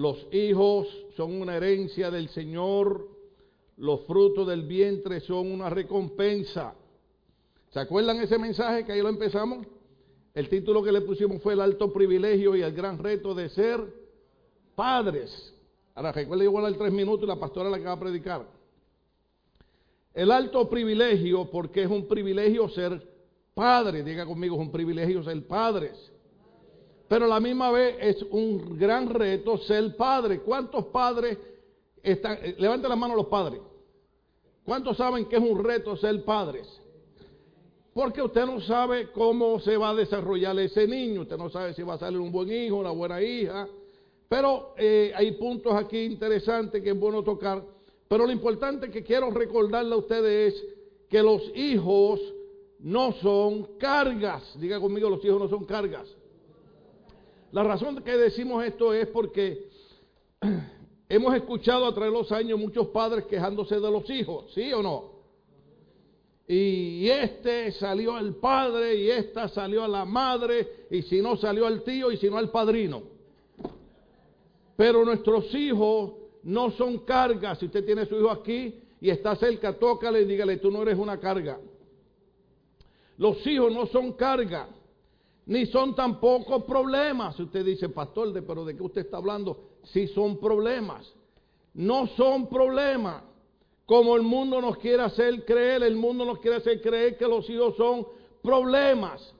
los hijos son una herencia del Señor, los frutos del vientre son una recompensa. ¿Se acuerdan ese mensaje que ahí lo empezamos? El título que le pusimos fue el alto privilegio y el gran reto de ser padres. Ahora recuerden igual al tres minutos y la pastora la que va a predicar. El alto privilegio, porque es un privilegio ser padre, diga conmigo, es un privilegio ser padres. Pero a la misma vez es un gran reto ser padre. ¿Cuántos padres están? Eh, levanten la mano los padres. ¿Cuántos saben que es un reto ser padres? Porque usted no sabe cómo se va a desarrollar ese niño. Usted no sabe si va a salir un buen hijo, una buena hija. Pero eh, hay puntos aquí interesantes que es bueno tocar. Pero lo importante que quiero recordarle a ustedes es que los hijos no son cargas. Diga conmigo, los hijos no son cargas. La razón que decimos esto es porque hemos escuchado a través de los años muchos padres quejándose de los hijos, ¿sí o no? Y este salió al padre y esta salió a la madre y si no salió al tío y si no al padrino. Pero nuestros hijos no son cargas. Si usted tiene su hijo aquí y está cerca, tócale y dígale, tú no eres una carga. Los hijos no son carga ni son tampoco problemas. Usted dice, pastor, de, pero ¿de qué usted está hablando? Si son problemas. No son problemas. Como el mundo nos quiere hacer creer, el mundo nos quiere hacer creer que los hijos son problemas.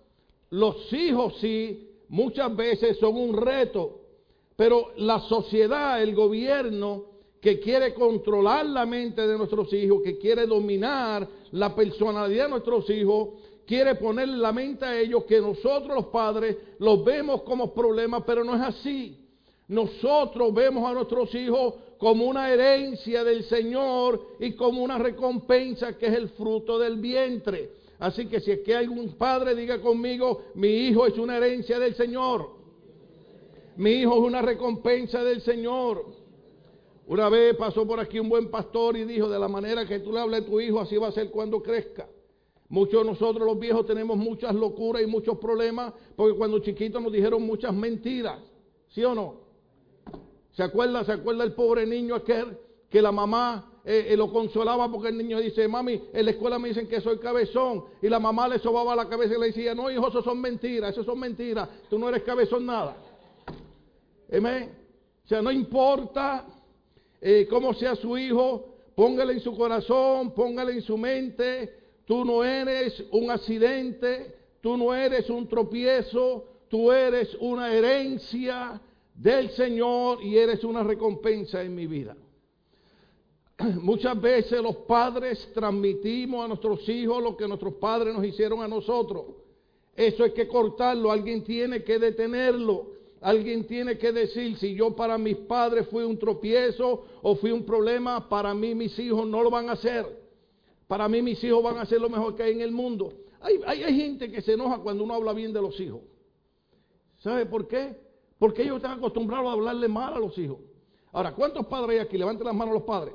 Los hijos sí, muchas veces son un reto, pero la sociedad, el gobierno que quiere controlar la mente de nuestros hijos, que quiere dominar la personalidad de nuestros hijos, quiere ponerle la mente a ellos que nosotros los padres los vemos como problemas, pero no es así. Nosotros vemos a nuestros hijos como una herencia del Señor y como una recompensa que es el fruto del vientre. Así que si es que algún padre diga conmigo, mi hijo es una herencia del Señor. Mi hijo es una recompensa del Señor. Una vez pasó por aquí un buen pastor y dijo, de la manera que tú le hables a tu hijo, así va a ser cuando crezca. Muchos de nosotros los viejos tenemos muchas locuras y muchos problemas porque cuando chiquitos nos dijeron muchas mentiras. ¿Sí o no? ¿Se acuerda, se acuerda el pobre niño aquel que la mamá eh, eh, lo consolaba porque el niño dice, mami, en la escuela me dicen que soy cabezón y la mamá le sobaba la cabeza y le decía, no hijo, eso son mentiras, eso son mentiras, tú no eres cabezón nada. Amén. O sea, no importa eh, cómo sea su hijo, póngale en su corazón, póngale en su mente Tú no eres un accidente, tú no eres un tropiezo, tú eres una herencia del Señor y eres una recompensa en mi vida. Muchas veces los padres transmitimos a nuestros hijos lo que nuestros padres nos hicieron a nosotros. Eso hay que cortarlo, alguien tiene que detenerlo. Alguien tiene que decir, si yo para mis padres fui un tropiezo o fui un problema, para mí mis hijos no lo van a hacer. Para mí mis hijos van a ser lo mejor que hay en el mundo. Hay, hay, gente que se enoja cuando uno habla bien de los hijos. ¿Sabe por qué? Porque ellos están acostumbrados a hablarle mal a los hijos. Ahora, ¿cuántos padres hay aquí? Levanten las manos los padres.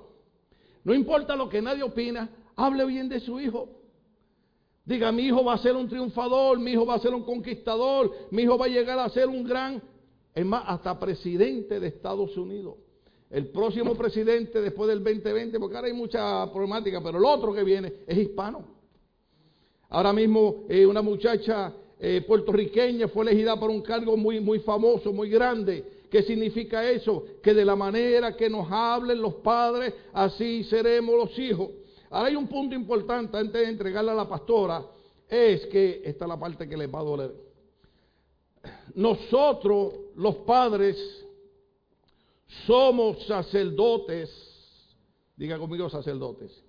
No importa lo que nadie opina, hable bien de su hijo. Diga, mi hijo va a ser un triunfador, mi hijo va a ser un conquistador, mi hijo va a llegar a ser un gran, es más, hasta presidente de Estados Unidos el próximo presidente después del 2020, porque ahora hay mucha problemática, pero el otro que viene es hispano. Ahora mismo eh, una muchacha eh, puertorriqueña fue elegida por un cargo muy, muy famoso, muy grande. ¿Qué significa eso? Que de la manera que nos hablen los padres, así seremos los hijos. Ahora hay un punto importante antes de entregarle a la pastora, es que esta es la parte que les va a doler. Nosotros, los padres, somos sacerdotes, diga conmigo sacerdotes.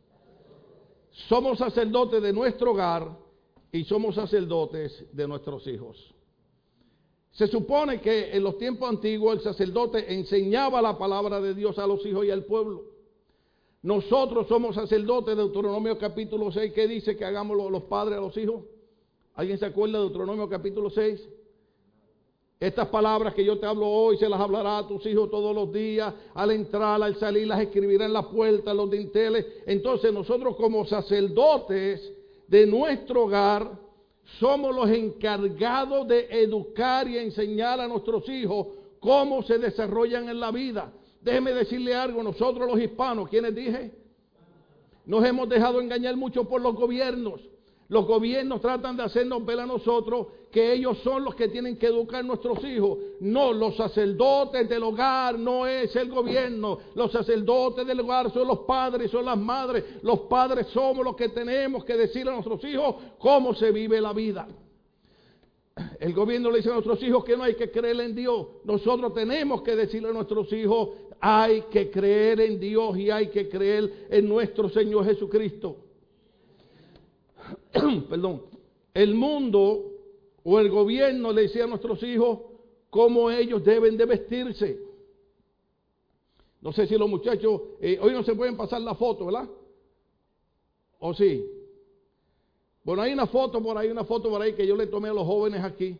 Somos sacerdotes de nuestro hogar y somos sacerdotes de nuestros hijos. Se supone que en los tiempos antiguos el sacerdote enseñaba la palabra de Dios a los hijos y al pueblo. Nosotros somos sacerdotes de Deuteronomio capítulo 6, que dice que hagamos los padres a los hijos. ¿Alguien se acuerda de Deuteronomio capítulo 6? Estas palabras que yo te hablo hoy se las hablará a tus hijos todos los días, al entrar, al salir, las escribirá en la puerta, en los dinteles. Entonces nosotros como sacerdotes de nuestro hogar somos los encargados de educar y enseñar a nuestros hijos cómo se desarrollan en la vida. Déjeme decirle algo, nosotros los hispanos, ¿quiénes dije? Nos hemos dejado engañar mucho por los gobiernos. Los gobiernos tratan de hacernos ver a nosotros que ellos son los que tienen que educar a nuestros hijos. No, los sacerdotes del hogar no es el gobierno. Los sacerdotes del hogar son los padres, son las madres. Los padres somos los que tenemos que decir a nuestros hijos cómo se vive la vida. El gobierno le dice a nuestros hijos que no hay que creer en Dios. Nosotros tenemos que decirle a nuestros hijos, hay que creer en Dios y hay que creer en nuestro Señor Jesucristo. Perdón. El mundo o el gobierno le decía a nuestros hijos cómo ellos deben de vestirse. No sé si los muchachos, eh, hoy no se pueden pasar la foto, ¿verdad? ¿O sí? Bueno, hay una foto por ahí, una foto por ahí que yo le tomé a los jóvenes aquí,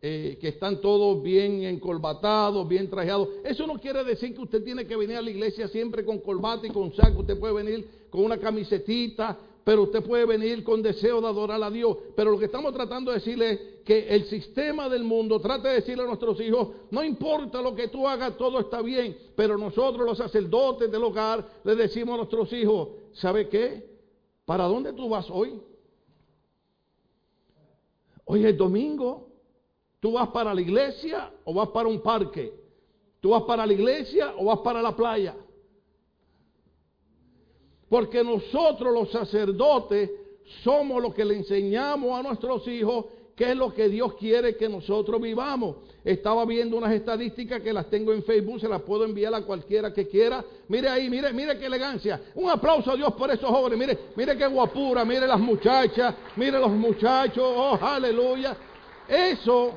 eh, que están todos bien encolbatados, bien trajeados. Eso no quiere decir que usted tiene que venir a la iglesia siempre con corbata y con saco. Usted puede venir con una camisetita, pero usted puede venir con deseo de adorar a Dios. Pero lo que estamos tratando de decirle es que el sistema del mundo trata de decirle a nuestros hijos, no importa lo que tú hagas, todo está bien. Pero nosotros los sacerdotes del hogar le decimos a nuestros hijos, ¿sabe qué? ¿Para dónde tú vas hoy? Hoy es domingo. ¿Tú vas para la iglesia o vas para un parque? ¿Tú vas para la iglesia o vas para la playa? Porque nosotros los sacerdotes somos los que le enseñamos a nuestros hijos qué es lo que Dios quiere que nosotros vivamos. Estaba viendo unas estadísticas que las tengo en Facebook, se las puedo enviar a cualquiera que quiera. Mire ahí, mire, mire qué elegancia. Un aplauso a Dios por esos jóvenes. Mire, mire qué guapura, mire las muchachas, mire los muchachos, oh, aleluya. Eso,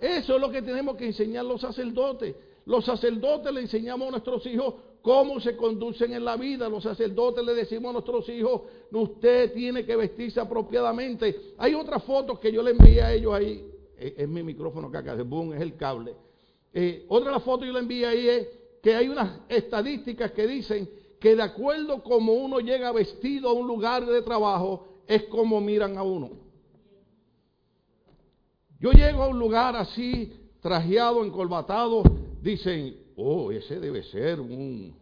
eso es lo que tenemos que enseñar los sacerdotes. Los sacerdotes le enseñamos a nuestros hijos cómo se conducen en la vida. Los sacerdotes le decimos a nuestros hijos, usted tiene que vestirse apropiadamente. Hay otras fotos que yo le envié a ellos ahí es, mi micrófono que acá, boom, es el cable. Eh, otra de las fotos que yo le envié ahí es que hay unas estadísticas que dicen que de acuerdo como uno llega vestido a un lugar de trabajo, es como miran a uno. Yo llego a un lugar así, trajeado, encolbatado, dicen, oh, ese debe ser un,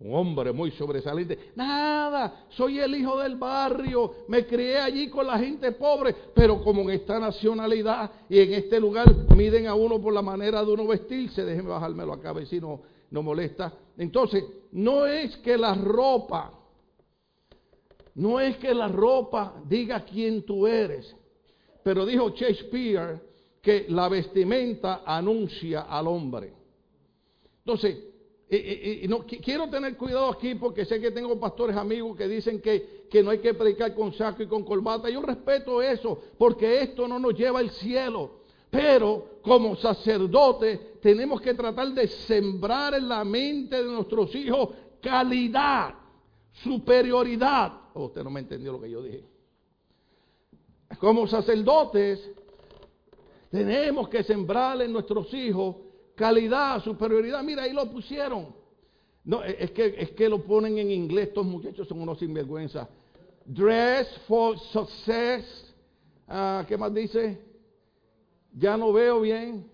hombre muy sobresaliente. Nada, soy el hijo del barrio, me crié allí con la gente pobre, pero como en esta nacionalidad y en este lugar miden a uno por la manera de uno vestirse, déjeme bajármelo acá, a ver si no, no molesta. Entonces, no es que la ropa, no es que la ropa diga quién tú eres, pero dijo Shakespeare que la vestimenta anuncia al hombre. Entonces, y, no, quiero tener cuidado aquí porque sé que tengo pastores amigos que dicen que, que, no hay que predicar con saco y con corbata. Yo respeto eso porque esto no nos lleva al cielo. Pero como sacerdotes tenemos que tratar de sembrar en la mente de nuestros hijos calidad, superioridad. Oh, usted no me entendió lo que yo dije. Como sacerdotes tenemos que sembrar en nuestros hijos calidad, superioridad. Mira, ahí lo pusieron. No, es que, es que lo ponen en inglés. Estos muchachos son unos sinvergüenza. Dress for success. Ah, ¿Qué más dice? Ya no veo bien.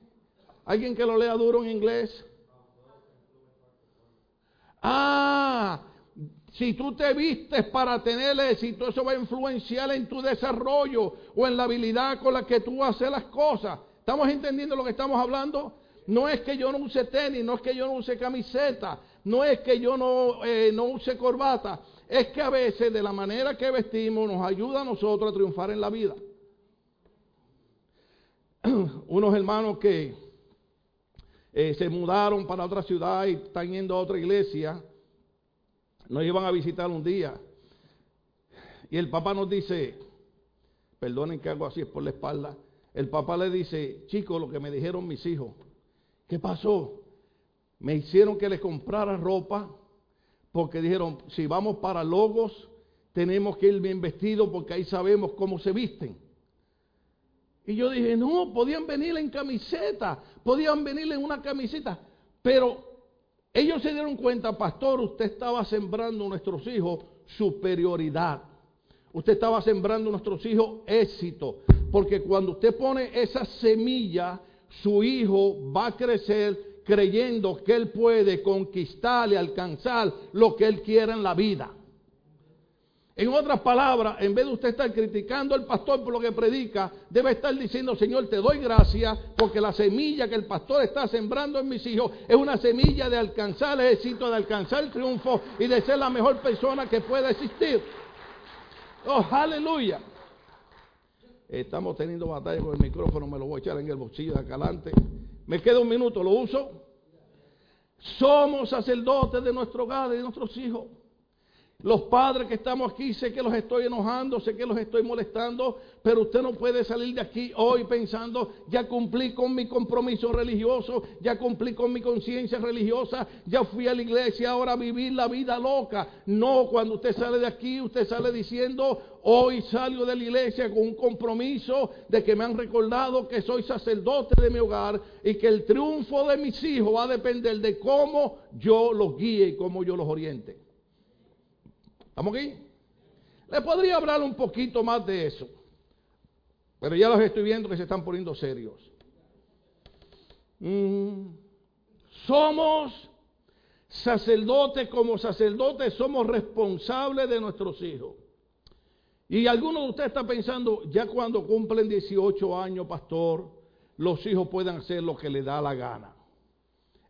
¿Alguien que lo lea duro en inglés? Ah, si tú te vistes para tener éxito, eso va a influenciar en tu desarrollo o en la habilidad con la que tú haces las cosas. ¿Estamos entendiendo lo que estamos hablando? No es que yo no use tenis, no es que yo no use camiseta, no es que yo no, eh, no use corbata. Es que a veces de la manera que vestimos nos ayuda a nosotros a triunfar en la vida. Unos hermanos que eh, se mudaron para otra ciudad y están yendo a otra iglesia, nos iban a visitar un día. Y el papá nos dice, perdonen que hago así, es por la espalda. El papá le dice, chicos, lo que me dijeron mis hijos, ¿Qué pasó? Me hicieron que les comprara ropa porque dijeron, si vamos para Logos, tenemos que ir bien vestidos porque ahí sabemos cómo se visten. Y yo dije, no, podían venir en camiseta, podían venir en una camiseta. Pero ellos se dieron cuenta, pastor, usted estaba sembrando a nuestros hijos superioridad. Usted estaba sembrando a nuestros hijos éxito. Porque cuando usted pone esa semilla su hijo va a crecer creyendo que él puede conquistar y alcanzar lo que él quiera en la vida. En otras palabras, en vez de usted estar criticando al pastor por lo que predica, debe estar diciendo, Señor, te doy gracias porque la semilla que el pastor está sembrando en mis hijos es una semilla de alcanzar el éxito, de alcanzar el triunfo y de ser la mejor persona que pueda existir. Oh, aleluya. Estamos teniendo batalla con el micrófono, me lo voy a echar en el bolsillo de acá adelante. Me queda un minuto, ¿lo uso? Somos sacerdotes de nuestro hogar y de nuestros hijos. Los padres que estamos aquí, sé que los estoy enojando, sé que los estoy molestando, pero usted no puede salir de aquí hoy pensando, ya cumplí con mi compromiso religioso, ya cumplí con mi conciencia religiosa, ya fui a la iglesia, ahora a vivir la vida loca. No, cuando usted sale de aquí, usted sale diciendo, hoy salgo de la iglesia con un compromiso de que me han recordado que soy sacerdote de mi hogar y que el triunfo de mis hijos va a depender de cómo yo los guíe y cómo yo los oriente. ¿Estamos aquí? Le podría hablar un poquito más de eso. Pero ya los estoy viendo que se están poniendo serios. Mm. Somos sacerdotes, como sacerdotes somos responsables de nuestros hijos. Y algunos de ustedes están pensando, ya cuando cumplen 18 años, pastor, los hijos pueden hacer lo que les da la gana.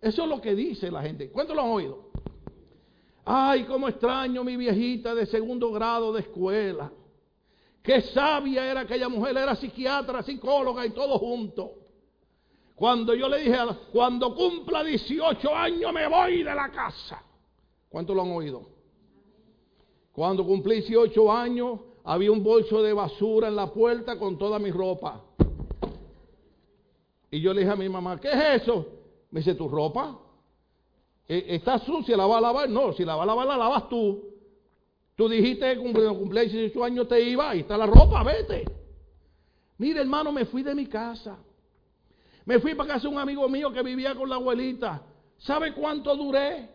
Eso es lo que dice la gente. ¿Cuántos lo han oído? Ay, cómo extraño mi viejita de segundo grado de escuela. Qué sabia era aquella mujer, era psiquiatra, psicóloga y todo junto. Cuando yo le dije, cuando cumpla 18 años me voy de la casa. ¿Cuántos lo han oído? Cuando cumplí 18 años, había un bolso de basura en la puerta con toda mi ropa. Y yo le dije a mi mamá, ¿qué es eso? Me dice, ¿tu ropa? Eh, ¿Está sucia? ¿La va a lavar? No, si la va a lavar, la lavas tú. Tú dijiste que cumpleaños 18 años te iba, ahí está la ropa, vete. Mire, hermano, me fui de mi casa. Me fui para casa de un amigo mío que vivía con la abuelita. ¿Sabe cuánto duré?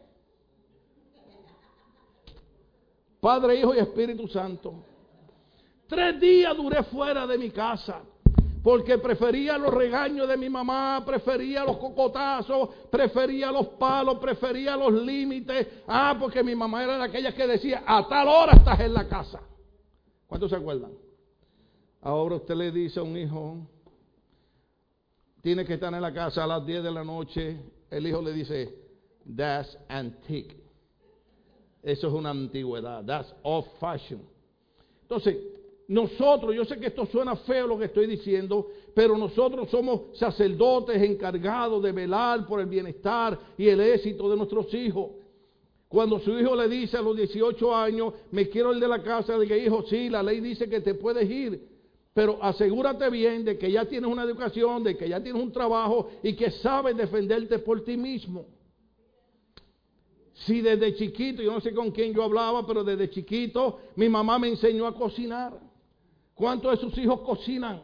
Padre, Hijo y Espíritu Santo. Tres días duré fuera de mi casa porque prefería los regaños de mi mamá, prefería los cocotazos, prefería los palos, prefería los límites. Ah, porque mi mamá era de aquellas que decía, a tal hora estás en la casa. ¿Cuántos se acuerdan? Ahora usted le dice a un hijo, tiene que estar en la casa a las 10 de la noche. El hijo le dice, that's antique. Eso es una antigüedad, that's old fashion. Entonces, nosotros, yo sé que esto suena feo lo que estoy diciendo, pero nosotros somos sacerdotes encargados de velar por el bienestar y el éxito de nuestros hijos. Cuando su hijo le dice a los 18 años, me quiero ir de la casa, de que hijo, sí, la ley dice que te puedes ir, pero asegúrate bien de que ya tienes una educación, de que ya tienes un trabajo y que sabes defenderte por ti mismo. Si desde chiquito, yo no sé con quién yo hablaba, pero desde chiquito mi mamá me enseñó a cocinar. ¿Cuántos de sus hijos cocinan?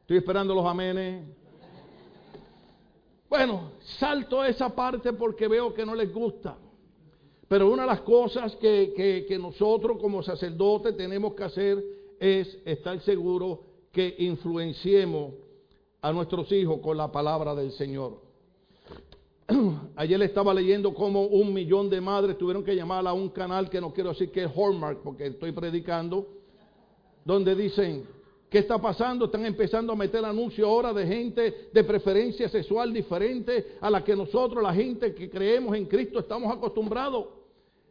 Estoy esperando los amenes. Bueno, salto esa parte porque veo que no les gusta. Pero una de las cosas que, que nosotros como sacerdotes tenemos que hacer es estar seguros que influenciemos a nuestros hijos con la palabra del Señor. Ayer estaba leyendo cómo un millón de madres tuvieron que llamar a un canal que no quiero decir que es Hallmark porque estoy predicando, donde dicen, ¿qué está pasando? Están empezando a meter anuncios ahora de gente de preferencia sexual diferente a la que nosotros, la gente que creemos en Cristo, estamos acostumbrados.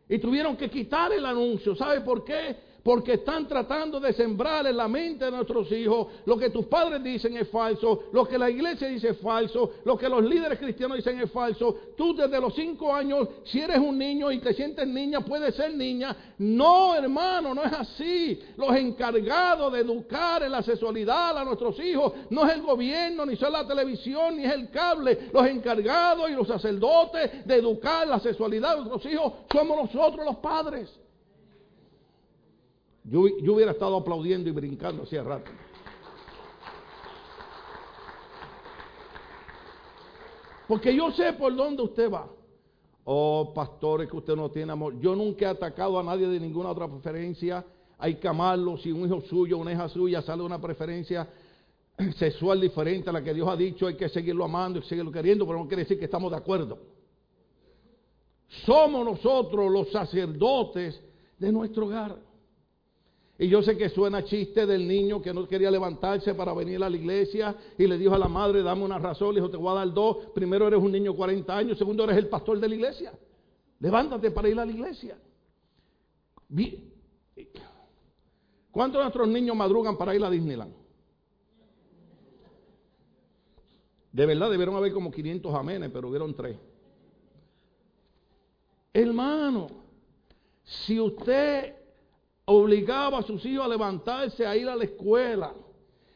Y tuvieron que quitar el anuncio. ¿Sabe por qué? Porque están tratando de sembrar en la mente de nuestros hijos lo que tus padres dicen es falso, lo que la iglesia dice es falso, lo que los líderes cristianos dicen es falso. Tú desde los cinco años, si eres un niño y te sientes niña, puedes ser niña. No, hermano, no es así. Los encargados de educar en la sexualidad a nuestros hijos no es el gobierno, ni son la televisión, ni es el cable. Los encargados y los sacerdotes de educar la sexualidad de nuestros hijos somos nosotros los padres. Yo, hubiera estado aplaudiendo y brincando hacía rato. Porque yo sé por dónde usted va. Oh, pastores, que usted no tiene amor. Yo nunca he atacado a nadie de ninguna otra preferencia. hay que amarlo. Si un hijo suyo, una hija suya sale una preferencia sexual diferente a la que Dios ha dicho, hay que seguirlo amando y seguirlo queriendo, pero no quiere decir que estamos de acuerdo. Somos nosotros los sacerdotes de nuestro hogar. Y yo sé que suena chiste del niño que no quería levantarse para venir a la iglesia y le dijo a la madre, dame una razón, le dijo, te voy a dar dos. Primero eres un niño de 40 años, segundo eres el pastor de la iglesia. Levántate para ir a la iglesia. ¿Cuántos de nuestros niños madrugan para ir a Disneyland? De verdad debieron haber como 500 amenes, pero hubieron tres. Hermano, si usted obligaba a sus hijos a levantarse a ir a la escuela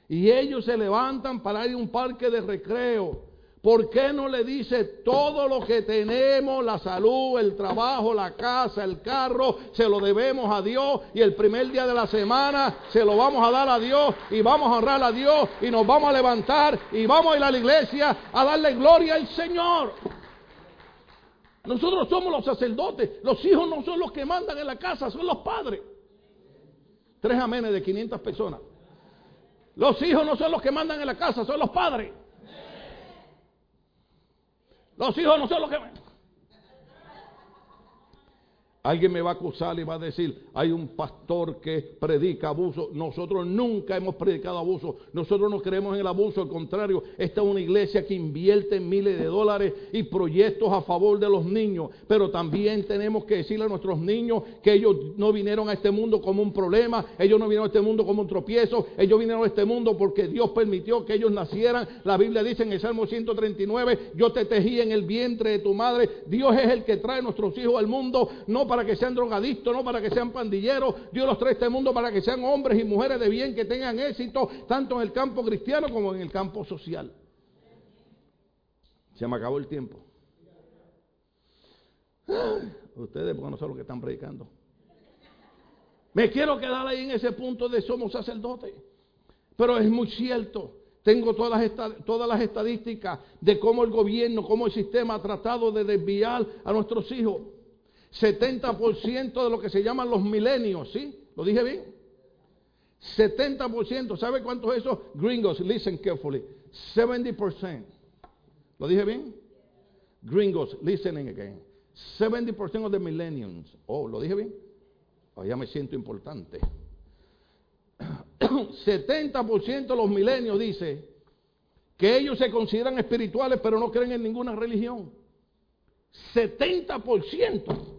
y ellos se levantan para ir a un parque de recreo, ¿por qué no le dice todo lo que tenemos, la salud, el trabajo, la casa, el carro, se lo debemos a Dios y el primer día de la semana se lo vamos a dar a Dios y vamos a honrar a Dios y nos vamos a levantar y vamos a ir a la iglesia a darle gloria al Señor? Nosotros somos los sacerdotes. Los hijos no son los que mandan en la casa, son los padres. Tres amenes de 500 personas. Los hijos no son los que mandan en la casa, son los padres. Los hijos no son los que... Alguien me va a acusar y va a decir, hay un pastor que predica abuso. Nosotros nunca hemos predicado abuso. Nosotros no creemos en el abuso. Al contrario, esta es una iglesia que invierte miles de dólares y proyectos a favor de los niños. Pero también tenemos que decirle a nuestros niños que ellos no vinieron a este mundo como un problema. Ellos no vinieron a este mundo como un tropiezo. Ellos vinieron a este mundo porque Dios permitió que ellos nacieran. La Biblia dice en el Salmo 139, yo te tejí en el vientre de tu madre. Dios es el que trae nuestros hijos al mundo. No para que sean drogadictos, no para que sean pandilleros. Dios los trae a este mundo para que sean hombres y mujeres de bien, que tengan éxito tanto en el campo cristiano como en el campo social. Se me acabó el tiempo. Ustedes, porque no saben lo que están predicando. Me quiero quedar ahí en ese punto de somos sacerdotes. Pero es muy cierto. Tengo todas las, todas las estadísticas de cómo el gobierno, cómo el sistema ha tratado de desviar a nuestros hijos. 70% de lo que se llaman los milenios, ¿sí? ¿Lo dije bien? 70%, ¿sabe cuántos esos gringos? Listen carefully. 70%. ¿Lo dije bien? Gringos, listening again. 70% of the millennials. Oh, ¿lo dije bien? Oh, ya me siento importante. 70% de los milenios dice que ellos se consideran espirituales pero no creen en ninguna religión. 70%.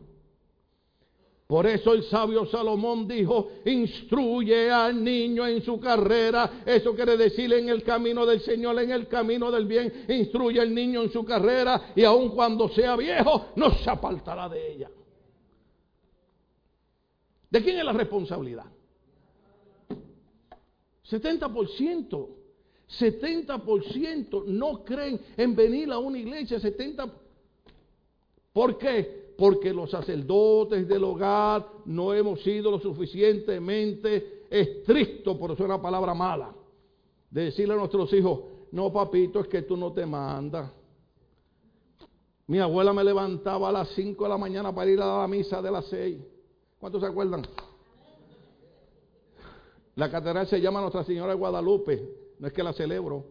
Por eso el sabio Salomón dijo, instruye al niño en su carrera. Eso quiere decir en el camino del Señor, en el camino del bien. Instruye al niño en su carrera y aun cuando sea viejo, no se apartará de ella. ¿De quién es la responsabilidad? 70%. 70% no creen en venir a una iglesia. 70%. ¿Por qué? Porque los sacerdotes del hogar no hemos sido lo suficientemente estrictos, por eso es una palabra mala, de decirle a nuestros hijos, no papito, es que tú no te mandas. Mi abuela me levantaba a las 5 de la mañana para ir a la misa de las 6. ¿Cuántos se acuerdan? La catedral se llama Nuestra Señora de Guadalupe, no es que la celebro.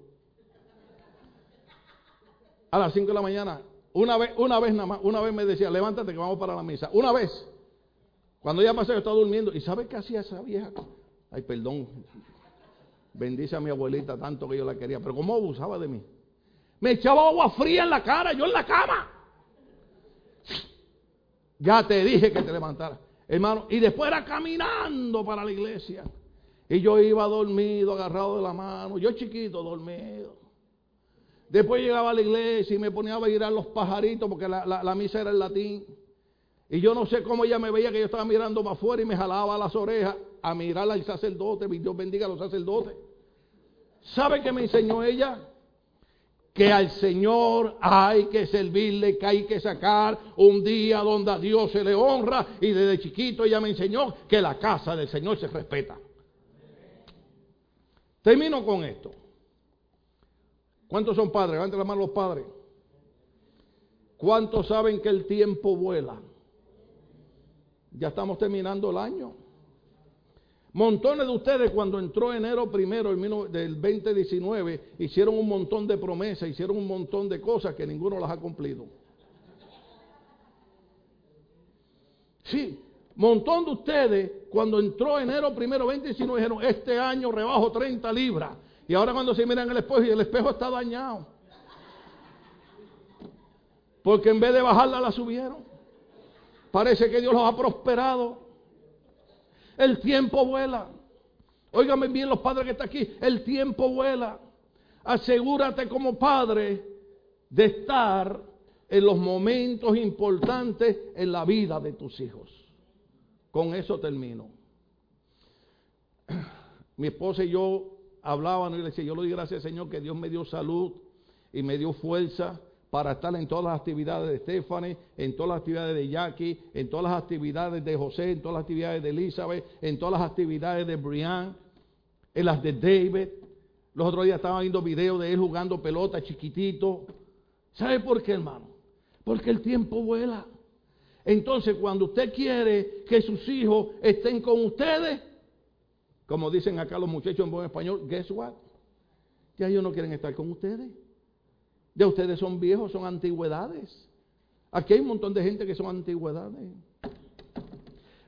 A las 5 de la mañana, una vez, una vez nada más, una vez me decía, levántate que vamos para la misa. Una vez. Cuando ella pasó, yo estaba durmiendo. ¿Y sabe qué hacía esa vieja? Ay, perdón. Bendice a mi abuelita tanto que yo la quería. Pero ¿cómo abusaba de mí? Me echaba agua fría en la cara, yo en la cama. Ya te dije que te levantara. Hermano, y después era caminando para la iglesia. Y yo iba dormido, agarrado de la mano. Yo chiquito, dormido. Después llegaba a la iglesia y me ponía a bailar los pajaritos porque la, misa era en latín. Y yo no sé cómo ella me veía que yo estaba mirando para afuera y me jalaba las orejas a mirar al sacerdote. Dios bendiga a los sacerdotes. ¿Sabe qué me enseñó ella? Que al Señor hay que servirle, que hay que sacar un día donde a Dios se le honra. Y desde chiquito ella me enseñó que la casa del Señor se respeta. Termino con esto. ¿Cuántos son padres? Levanten la mano los padres. ¿Cuántos saben que el tiempo vuela? Ya estamos terminando el año. Montones de ustedes cuando entró enero primero del 2019 hicieron un montón de promesas, hicieron un montón de cosas que ninguno las ha cumplido. Sí, montón de ustedes cuando entró enero primero 2019 dijeron, este año rebajo 30 libras. Y ahora cuando se miran el espejo y el espejo está dañado. Porque en vez de bajarla la subieron. Parece que Dios los ha prosperado. El tiempo vuela. Óigame bien los padres que están aquí. El tiempo vuela. Asegúrate como padre de estar en los momentos importantes en la vida de tus hijos. Con eso termino. Mi esposa y yo hablaban y le decía, yo le doy gracias Señor que Dios me dio salud y me dio fuerza para estar en todas las actividades de Stephanie, en todas las actividades de Jackie, en todas las actividades de José, en todas las actividades de Elizabeth, en todas las actividades de Brian, en las de David. Los otros días estaban viendo videos de él jugando pelota chiquitito. ¿Sabe por qué, hermano? Porque el tiempo vuela. Entonces, cuando usted quiere que sus hijos estén con ustedes, como dicen acá los muchachos en buen español, guess what? Ya ellos no quieren estar con ustedes. Ya ustedes son viejos, son antigüedades. Aquí hay un montón de gente que son antigüedades.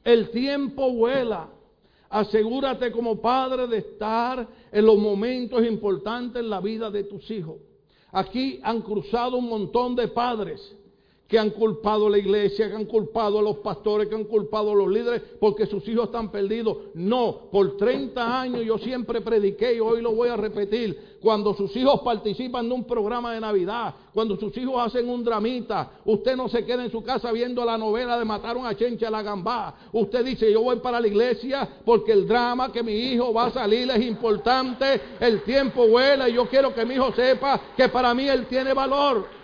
El tiempo vuela. Asegúrate como padre de estar en los momentos importantes en la vida de tus hijos. Aquí han cruzado un montón de padres que han culpado a la iglesia, que han culpado a los pastores, que han culpado a los líderes porque sus hijos están perdidos. No, por 30 años yo siempre prediqué y hoy lo voy a repetir. Cuando sus hijos participan de un programa de Navidad, cuando sus hijos hacen un dramita, usted no se queda en su casa viendo la novela de Mataron a Chencha la Gambá. Usted dice, yo voy para la iglesia porque el drama que mi hijo va a salir es importante, el tiempo vuela y yo quiero que mi hijo sepa que para mí él tiene valor.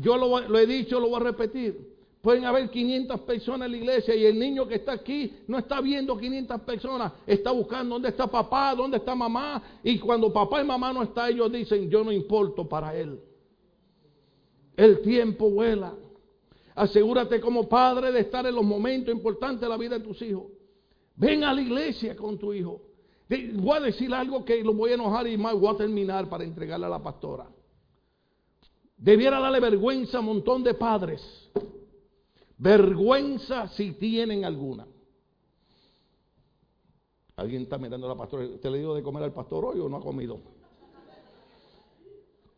Yo lo, he dicho, lo voy a repetir. Pueden haber 500 personas en la iglesia y el niño que está aquí no está viendo 500 personas, está buscando dónde está papá, dónde está mamá. Y cuando papá y mamá no están, ellos dicen, yo no importo para él. El tiempo vuela. Asegúrate como padre de estar en los momentos importantes de la vida de tus hijos. Ven a la iglesia con tu hijo. Voy a decir algo que lo voy a enojar y más voy a terminar para entregarle a la pastora. Debiera darle vergüenza a un montón de padres. Vergüenza si tienen alguna. Alguien está mirando a la pastora. ¿Te le dio de comer al pastor hoy o no ha comido?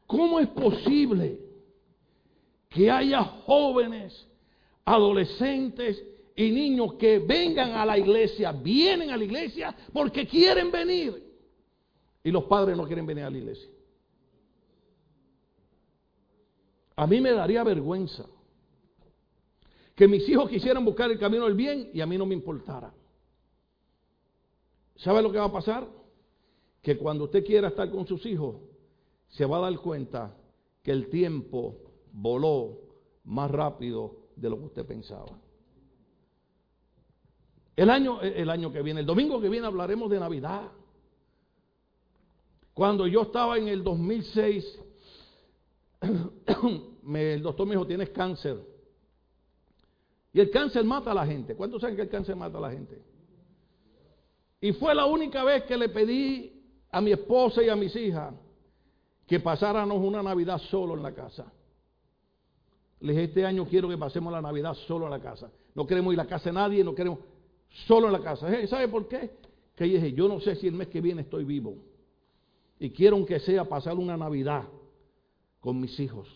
¿Cómo es posible que haya jóvenes, adolescentes y niños que vengan a la iglesia, vienen a la iglesia porque quieren venir y los padres no quieren venir a la iglesia? A mí me daría vergüenza que mis hijos quisieran buscar el camino del bien y a mí no me importara. ¿Sabe lo que va a pasar? Que cuando usted quiera estar con sus hijos, se va a dar cuenta que el tiempo voló más rápido de lo que usted pensaba. El año, el año que viene, el domingo que viene hablaremos de Navidad. Cuando yo estaba en el 2006 el doctor me dijo, tienes cáncer. Y el cáncer mata a la gente. ¿Cuántos saben que el cáncer mata a la gente? Y fue la única vez que le pedí a mi esposa y a mis hijas que pasáramos una Navidad solo en la casa. Le dije, este año quiero que pasemos la Navidad solo en la casa. No queremos ir a la casa de nadie, no queremos solo en la casa. ¿Sabe por qué? Que dije, yo no sé si el mes que viene estoy vivo. Y quiero que sea pasar una Navidad con mis hijos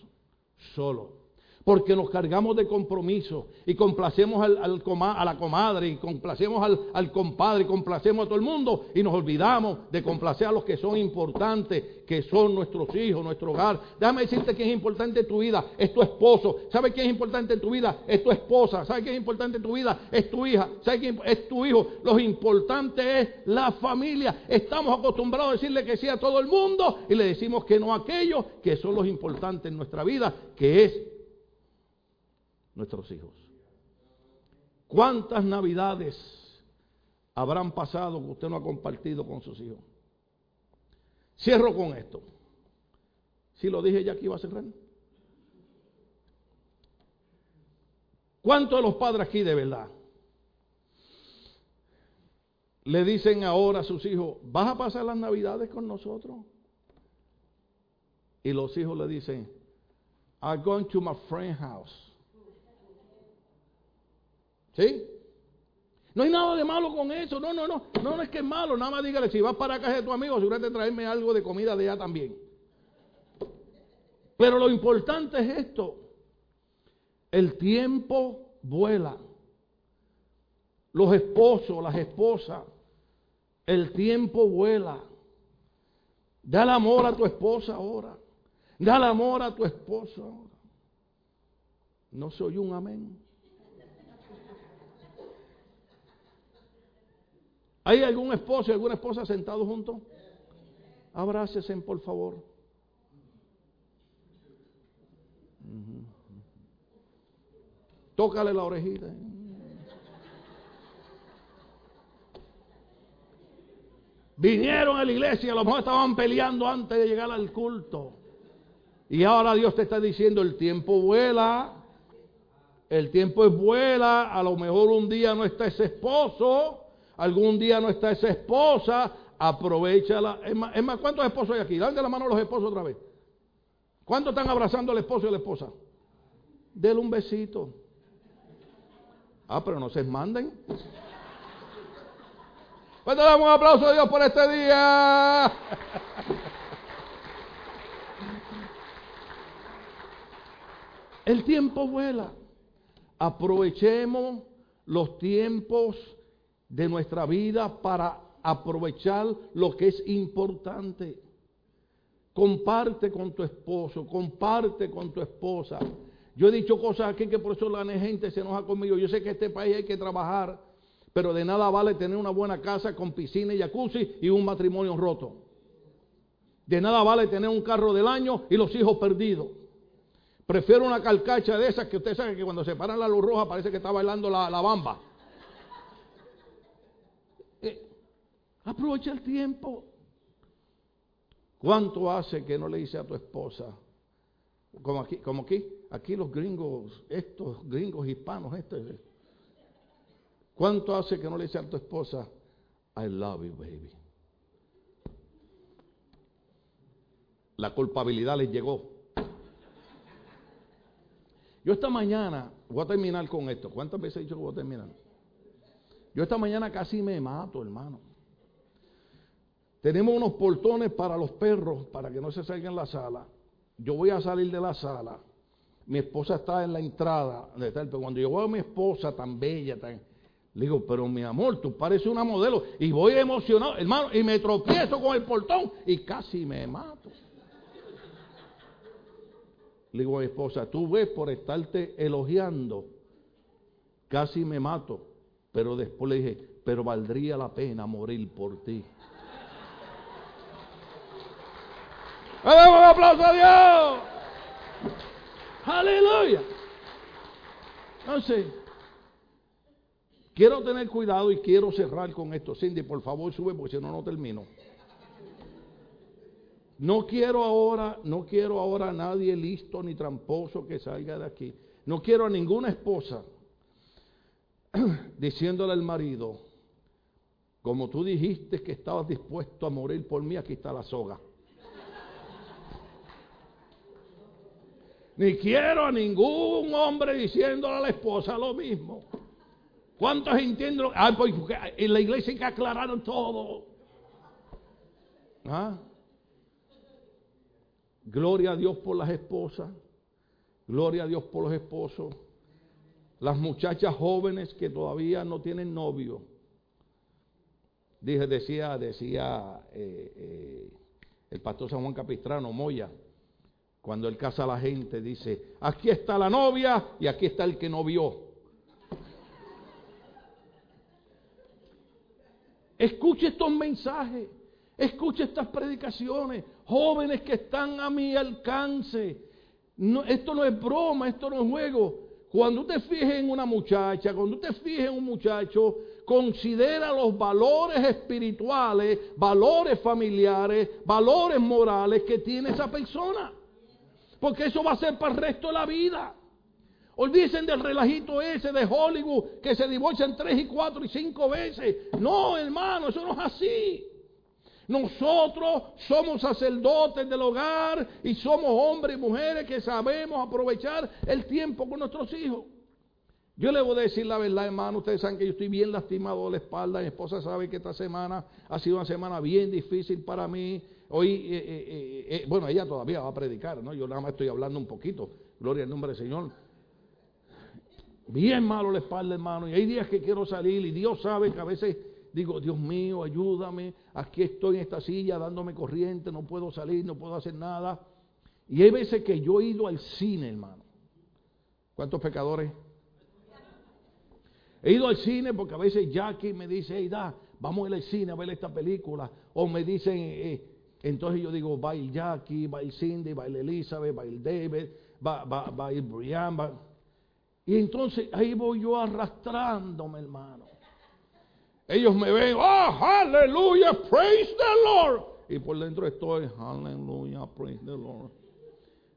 solo. Porque nos cargamos de compromiso y complacemos a la comadre y complacemos al, compadre y complacemos a todo el mundo y nos olvidamos de complacer a los que son importantes, que son nuestros hijos, nuestro hogar. Déjame decirte que es importante en tu vida, es tu esposo. ¿Sabe qué es importante en tu vida? Es tu esposa. ¿Sabe qué es importante en tu vida? Es tu hija. ¿Sabe qué es tu hijo? Lo importante es la familia. Estamos acostumbrados a decirle que sí a todo el mundo y le decimos que no a aquellos que son los importantes en nuestra vida, que es nuestros hijos. ¿Cuántas navidades habrán pasado que usted no ha compartido con sus hijos? Cierro con esto. Si lo dije ya que iba a cerrar. ¿Cuántos de los padres aquí de verdad le dicen ahora a sus hijos, ¿vas a pasar las navidades con nosotros? Y los hijos le dicen, I'm going to my friend's house. ¿Sí? No hay nada de malo con eso. No, no, no. No, no es que es malo. Nada más dígale, si vas para casa de tu amigo, asegúrate de traerme algo de comida de allá también. Pero lo importante es esto. El tiempo vuela. Los esposos, las esposas, el tiempo vuela. Dale amor a tu esposa ahora. Dale amor a tu esposo ahora. No soy un amén. ¿Hay algún esposo y alguna esposa sentados juntos? Abrácesen, por favor. Tócale la orejita. Vinieron a la iglesia, a lo mejor estaban peleando antes de llegar al culto. Y ahora Dios te está diciendo, el tiempo vuela, el tiempo es vuela, a lo mejor un día no está ese esposo, algún día no está esa esposa, aprovechala. Es más, es más ¿cuántos esposos hay aquí? Dale la mano a los esposos otra vez. ¿Cuántos están abrazando al esposo y a la esposa? Dele un besito. Ah, pero no se manden. Pues damos un aplauso a Dios por este día. El tiempo vuela. Aprovechemos los tiempos de nuestra vida para aprovechar lo que es importante. Comparte con tu esposo, comparte con tu esposa. Yo he dicho cosas aquí que por eso la gente se enoja conmigo. Yo sé que este país hay que trabajar, pero de nada vale tener una buena casa con piscina y jacuzzi y un matrimonio roto. De nada vale tener un carro del año y los hijos perdidos. Prefiero una calcacha de esas que usted sabe que cuando se paran la luz roja parece que está bailando la, la bamba. Aprovecha el tiempo. ¿Cuánto hace que no le dice a tu esposa? Como aquí, como aquí, aquí los gringos, estos gringos hispanos, este, ¿cuánto hace que no le dice a tu esposa, I love you, baby? La culpabilidad les llegó. Yo esta mañana, voy a terminar con esto. ¿Cuántas veces he dicho que voy a terminar? Yo esta mañana casi me mato, hermano. Tenemos unos portones para los perros, para que no se salgan la sala. Yo voy a salir de la sala. Mi esposa está en la entrada. Pero cuando yo veo a mi esposa tan bella, tan, le digo, pero mi amor, tú pareces una modelo. Y voy emocionado, hermano, y me tropiezo con el portón y casi me mato. Le digo a mi esposa, tú ves por estarte elogiando, casi me mato. Pero después le dije, pero valdría la pena morir por ti. ¡Damos un aplauso a Dios! ¡Aleluya! Entonces, quiero tener cuidado y quiero cerrar con esto. Cindy, por favor, sube porque si no, no termino. No quiero ahora, no quiero ahora a nadie listo ni tramposo que salga de aquí. No quiero a ninguna esposa diciéndole al marido, como tú dijiste que estabas dispuesto a morir por mí, aquí está la soga. Ni quiero a ningún hombre diciéndole a la esposa lo mismo. ¿Cuántos entienden? Ah, pues, en la iglesia hay que aclarar todo. ¿Ah? Gloria a Dios por las esposas. Gloria a Dios por los esposos. Las muchachas jóvenes que todavía no tienen novio. Dije, decía, decía eh, eh, el pastor San Juan Capistrano, Moya, cuando él casa a la gente, dice, aquí está la novia y aquí está el que no vio. Escuche estos mensajes. Escucha estas predicaciones, jóvenes que están a mi alcance. esto no es broma, esto no es juego. Cuando usted fije en una muchacha, cuando usted fije en un muchacho, considera los valores espirituales, valores familiares, valores morales que tiene esa persona. Porque eso va a ser para el resto de la vida. Olvídense del relajito ese de Hollywood que se divorcian tres y cuatro y cinco veces. No, hermano, eso no es así. Nosotros somos sacerdotes del hogar y somos hombres y mujeres que sabemos aprovechar el tiempo con nuestros hijos. Yo le voy a decir la verdad, hermano. Ustedes saben que yo estoy bien lastimado de la espalda. Mi esposa sabe que esta semana ha sido una semana bien difícil para mí. Hoy, eh, eh, eh, bueno, ella todavía va a predicar, ¿no? Yo nada más estoy hablando un poquito. Gloria al nombre del Señor. Bien malo la espalda, hermano. Y hay días que quiero salir y Dios sabe que a veces digo, Dios mío, ayúdame. Aquí estoy en esta silla dándome corriente, no puedo salir, no puedo hacer nada. Y hay veces que yo he ido al cine, hermano. ¿Cuántos pecadores? He ido al cine porque a veces Jackie me dice, hey, da, vamos a ir al cine a ver esta película. O me dicen, eh, eh, entonces yo digo, va ir Jackie, va ir Cindy, va ir Elizabeth, va ir David, va, Brian. Y entonces ahí voy yo arrastrándome, hermano. Ellos me ven, oh, aleluya, praise the Lord. Y por dentro estoy, aleluya, praise the Lord.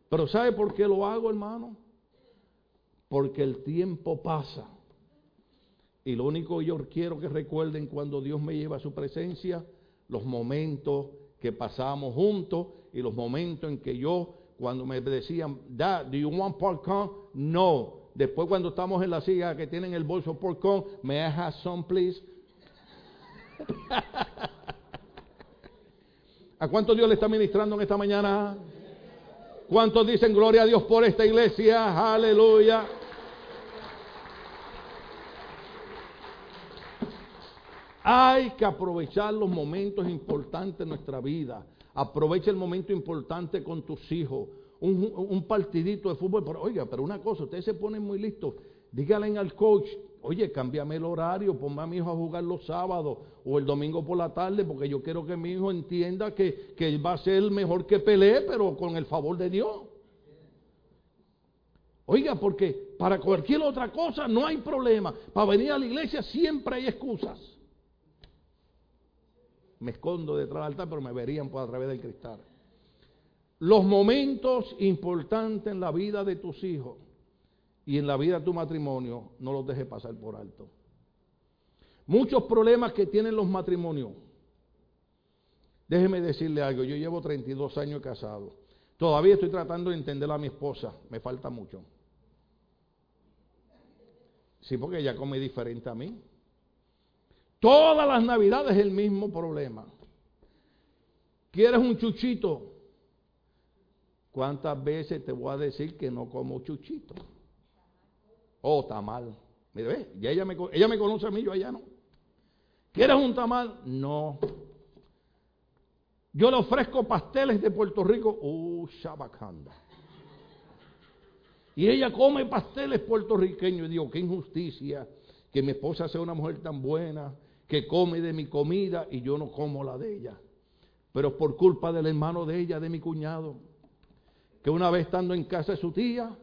Pero ¿sabe por qué lo hago, hermano? Porque el tiempo pasa. Y lo único que yo quiero que recuerden cuando Dios me lleva a su presencia, los momentos que pasamos juntos y los momentos en que yo, cuando me decían, Dad, do you want popcorn? No. Después cuando estamos en la silla que tienen el bolso popcorn, may I have some please? ¿A cuánto Dios le está ministrando en esta mañana? ¿Cuántos dicen gloria a Dios por esta iglesia? Aleluya. Hay que aprovechar los momentos importantes de nuestra vida. Aprovecha el momento importante con tus hijos. Un, partidito de fútbol. Pero, oiga, pero una cosa, ustedes se ponen muy listos. Díganle al coach, oye, cámbiame el horario, ponme a mi hijo a jugar los sábados o el domingo por la tarde, porque yo quiero que mi hijo entienda que, que él va a ser mejor que pelee, pero con el favor de Dios. Oiga, porque para cualquier otra cosa no hay problema. Para venir a la iglesia siempre hay excusas me escondo detrás del altar, pero me verían por a través del cristal. Los momentos importantes en la vida de tus hijos y en la vida de tu matrimonio, no los dejes pasar por alto. Muchos problemas que tienen los matrimonios. Déjeme decirle algo, yo llevo 32 años casado. Todavía estoy tratando de entender a mi esposa, me falta mucho. Sí, porque ella come diferente a mí. Todas las navidades es el mismo problema. ¿Quieres un chuchito? ¿Cuántas veces te voy a decir que no como chuchito? Oh, tamal. Mire, ve, ya ella me, ella me conoce a mí, yo a ella no. ¿Quieres un tamal? No. Yo le ofrezco pasteles de Puerto Rico. Uh, shabakanda. Y ella come pasteles puertorriqueños. Y digo, qué injusticia que mi esposa sea una mujer tan buena, que come de mi comida y yo no como la de ella. Pero por culpa del hermano de ella, de mi cuñado, que una vez estando en casa de su tía,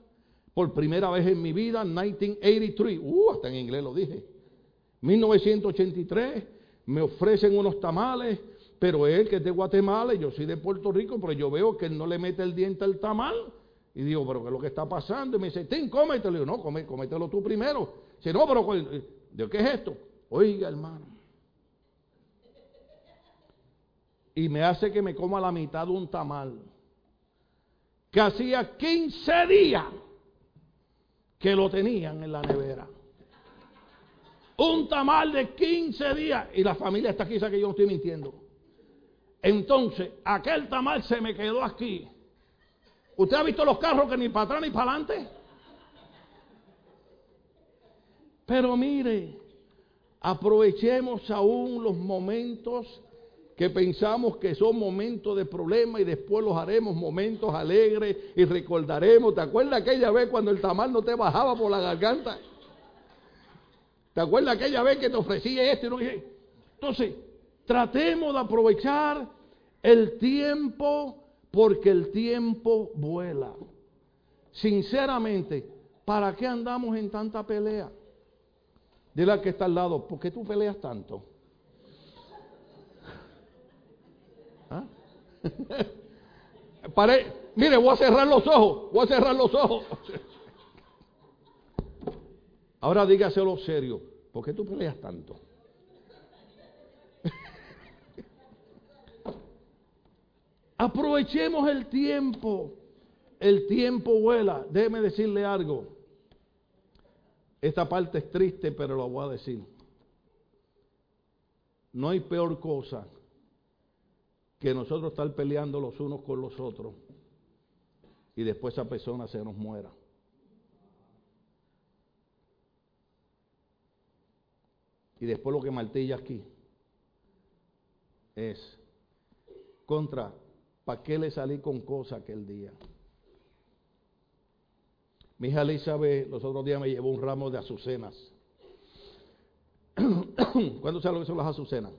por primera vez en mi vida, 1983, uh, hasta en inglés lo dije, 1983, me ofrecen unos tamales, pero él que es de Guatemala y yo soy de Puerto Rico, pero yo veo que él no le mete el diente al tamal. Y digo, pero ¿qué es lo que está pasando? Y me dice, Tim, cómetelo. Le digo, no, cómetelo tú primero. Dice, no, pero ¿qué es esto? Oiga, hermano. Y me hace que me coma la mitad de un tamal. Que hacía 15 días que lo tenían en la nevera. Un tamal de 15 días. Y la familia está aquí, sabe que yo no estoy mintiendo. Entonces, aquel tamal se me quedó aquí. ¿Usted ha visto los carros que ni para atrás ni para adelante? Pero mire, Aprovechemos aún los momentos que pensamos que son momentos de problema y después los haremos momentos alegres y recordaremos. ¿Te acuerdas aquella vez cuando el tamal no te bajaba por la garganta? ¿Te acuerdas aquella vez que te ofrecía esto y no Entonces, tratemos de aprovechar el tiempo porque el tiempo vuela. Sinceramente, ¿para qué andamos en tanta pelea? Dile al que está al lado, ¿por qué tú peleas tanto? mire, voy a cerrar los ojos, voy a cerrar los ojos. Ahora dígaselo serio. ¿Por qué tú peleas tanto? Aprovechemos el tiempo. El tiempo vuela. Déjeme decirle algo. Esta parte es triste, pero lo voy a decir. No hay peor cosa que nosotros estar peleando los unos con los otros y después esa persona se nos muera. Y después lo que martilla aquí es contra, ¿para qué le salí con cosas aquel día? Mi hija Elizabeth los otros días me llevó un ramo de azucenas. ¿Cuándo sabe lo que son las azucenas?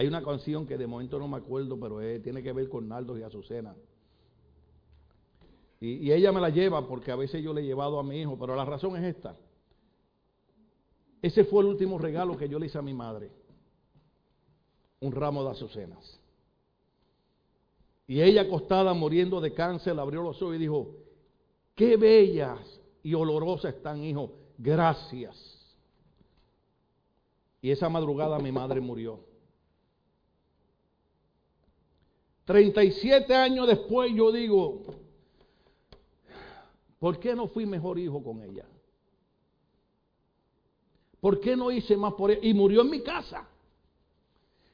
Hay una canción que de momento no me acuerdo, pero tiene que ver con nardos y azucenas. Y, y, ella me la lleva porque a veces yo le he llevado a mi hijo, pero la razón es esta. Ese fue el último regalo que yo le hice a mi madre. Un ramo de azucenas. Y ella acostada muriendo de cáncer, abrió los ojos y dijo, qué bellas y olorosas están, hijo, gracias. Y esa madrugada mi madre murió. 37 años después yo digo, ¿por qué no fui mejor hijo con ella? ¿Por qué no hice más por ella? Y murió en mi casa.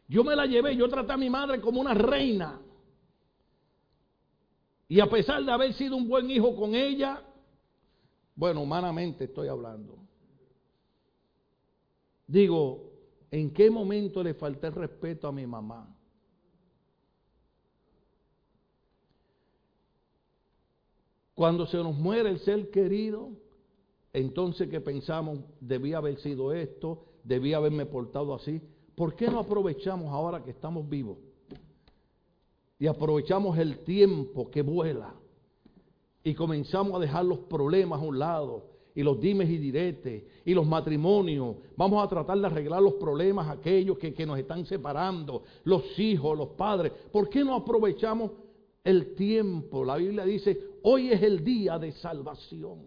Yo me la llevé, yo traté a mi madre como una reina. Y a pesar de haber sido un buen hijo con ella, bueno, humanamente estoy hablando. Digo, ¿en qué momento le falté respeto a mi mamá? Cuando se nos muere el ser querido, entonces que pensamos, debía haber sido esto, debía haberme portado así. ¿Por qué no aprovechamos ahora que estamos vivos? Y aprovechamos el tiempo que vuela y comenzamos a dejar los problemas a un lado y los dimes y diretes y los matrimonios. Vamos a tratar de arreglar los problemas aquellos que, que nos están separando, los hijos, los padres. ¿Por qué no aprovechamos el tiempo? La Biblia dice, hoy es el día de salvación.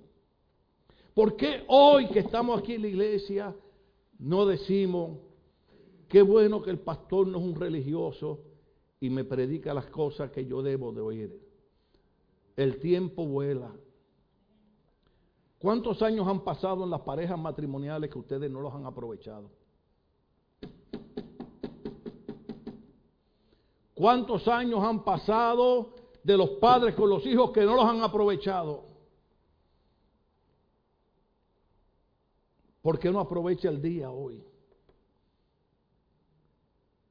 ¿Por qué hoy que estamos aquí en la iglesia no decimos, qué bueno que el pastor no es un religioso y me predica las cosas que yo debo de oír? El tiempo vuela. ¿Cuántos años han pasado en las parejas matrimoniales que ustedes no los han aprovechado? ¿Cuántos años han pasado de los padres con los hijos que no los han aprovechado? ¿Por qué no aprovecha el día hoy?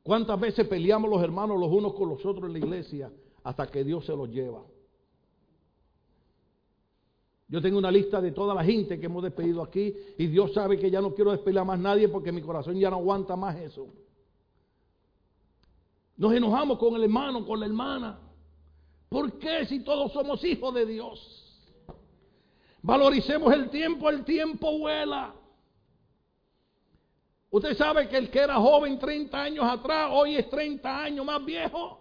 ¿Cuántas veces peleamos los hermanos los unos con los otros en la iglesia hasta que Dios se los lleva? Yo tengo una lista de toda la gente que hemos despedido aquí y Dios sabe que ya no quiero despedir a más nadie porque mi corazón ya no aguanta más eso. Nos enojamos con el hermano, con la hermana. ¿Por qué si todos somos hijos de Dios? Valoricemos el tiempo, el tiempo vuela. Usted sabe que el que era joven 30 años atrás, hoy es 30 años más viejo.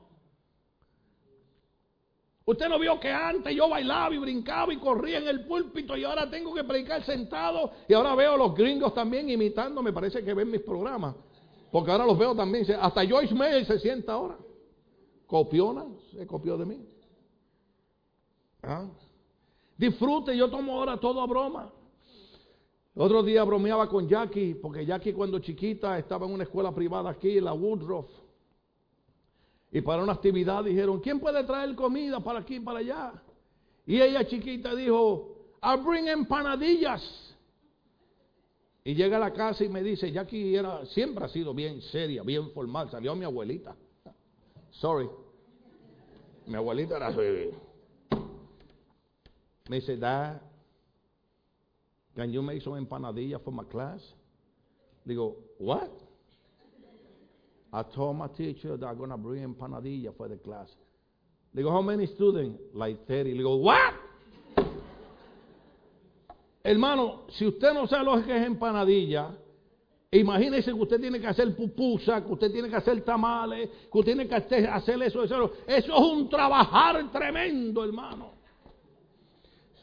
Usted no vio que antes yo bailaba y brincaba y corría en el púlpito y ahora tengo que predicar sentado y ahora veo a los gringos también imitando, me parece que ven mis programas. Porque ahora los veo también, hasta Joyce Meyer se sienta ahora. Copiona, se copió de mí. ¿Ah? Disfrute, yo tomo ahora todo a broma. Otro día bromeaba con Jackie, porque Jackie cuando chiquita estaba en una escuela privada aquí, la Woodruff. Y para una actividad dijeron, ¿quién puede traer comida para aquí y para allá? Y ella chiquita dijo, I'll bring empanadillas. Y llega a la casa y me dice, Jackie era, siempre ha sido bien seria, bien formal. Salió mi abuelita. Sorry. Mi abuelita era así. Me dice, Dad, Can you make some empanadilla for my class? Digo, what? I told my teacher that I'm going to bring empanadilla for the class. Digo, how many students? Like 30. Digo, what? Hermano, si usted no sabe lo que es empanadilla, imagínese que usted tiene que hacer pupusa, que usted tiene que hacer tamales, que usted tiene que hacer eso, eso. Eso es un trabajar tremendo, hermano.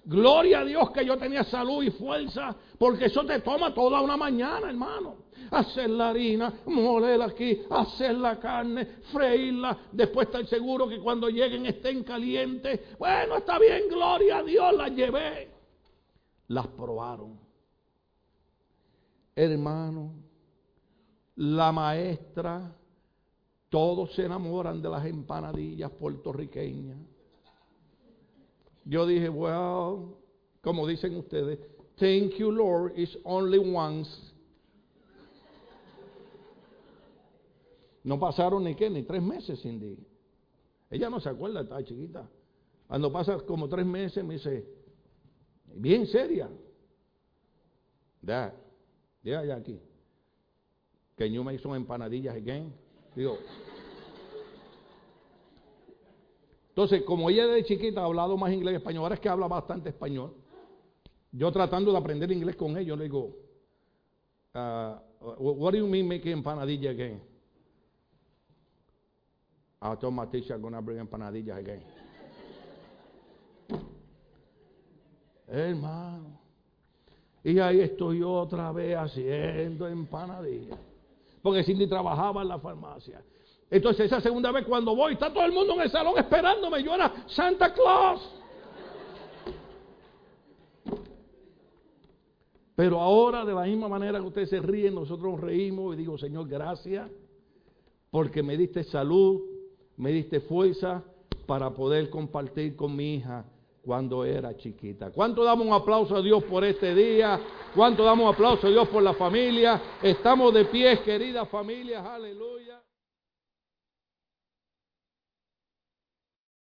Gloria a Dios que yo tenía salud y fuerza, porque eso te toma toda una mañana, hermano. Hacer la harina, molerla aquí, hacer la carne, freírla, después estar seguro que cuando lleguen estén calientes. Bueno, está bien, gloria a Dios, las llevé. Las probaron. Hermano, la maestra, todos se enamoran de las empanadillas puertorriqueñas. Yo dije, well, como dicen ustedes, thank you Lord, it's only once. No pasaron ni qué, ni tres meses, Cindy. Ella no se acuerda, está chiquita. Cuando pasa como tres meses me dice, bien seria. Ya, ya, ya aquí. Que yo me hizo empanadillas again. Digo, Entonces, como ella de chiquita ha hablado más inglés que español, ahora es que habla bastante español. Yo tratando de aprender inglés con ella, le digo, uh, what do you mean making empanadilla again? I told my teacher I'm to bring empanadillas again. Hermano. Y ahí estoy otra vez haciendo empanadillas. Porque Cindy trabajaba en la farmacia. Entonces esa segunda vez cuando voy, está todo el mundo en el salón esperándome. Yo era Santa Claus. Pero ahora, de la misma manera que ustedes se ríen, nosotros nos reímos y digo, Señor, gracias, porque me diste salud, me diste fuerza para poder compartir con mi hija cuando era chiquita. ¿Cuánto damos un aplauso a Dios por este día? ¿Cuánto damos un aplauso a Dios por la familia? Estamos de pie, queridas familias, aleluya.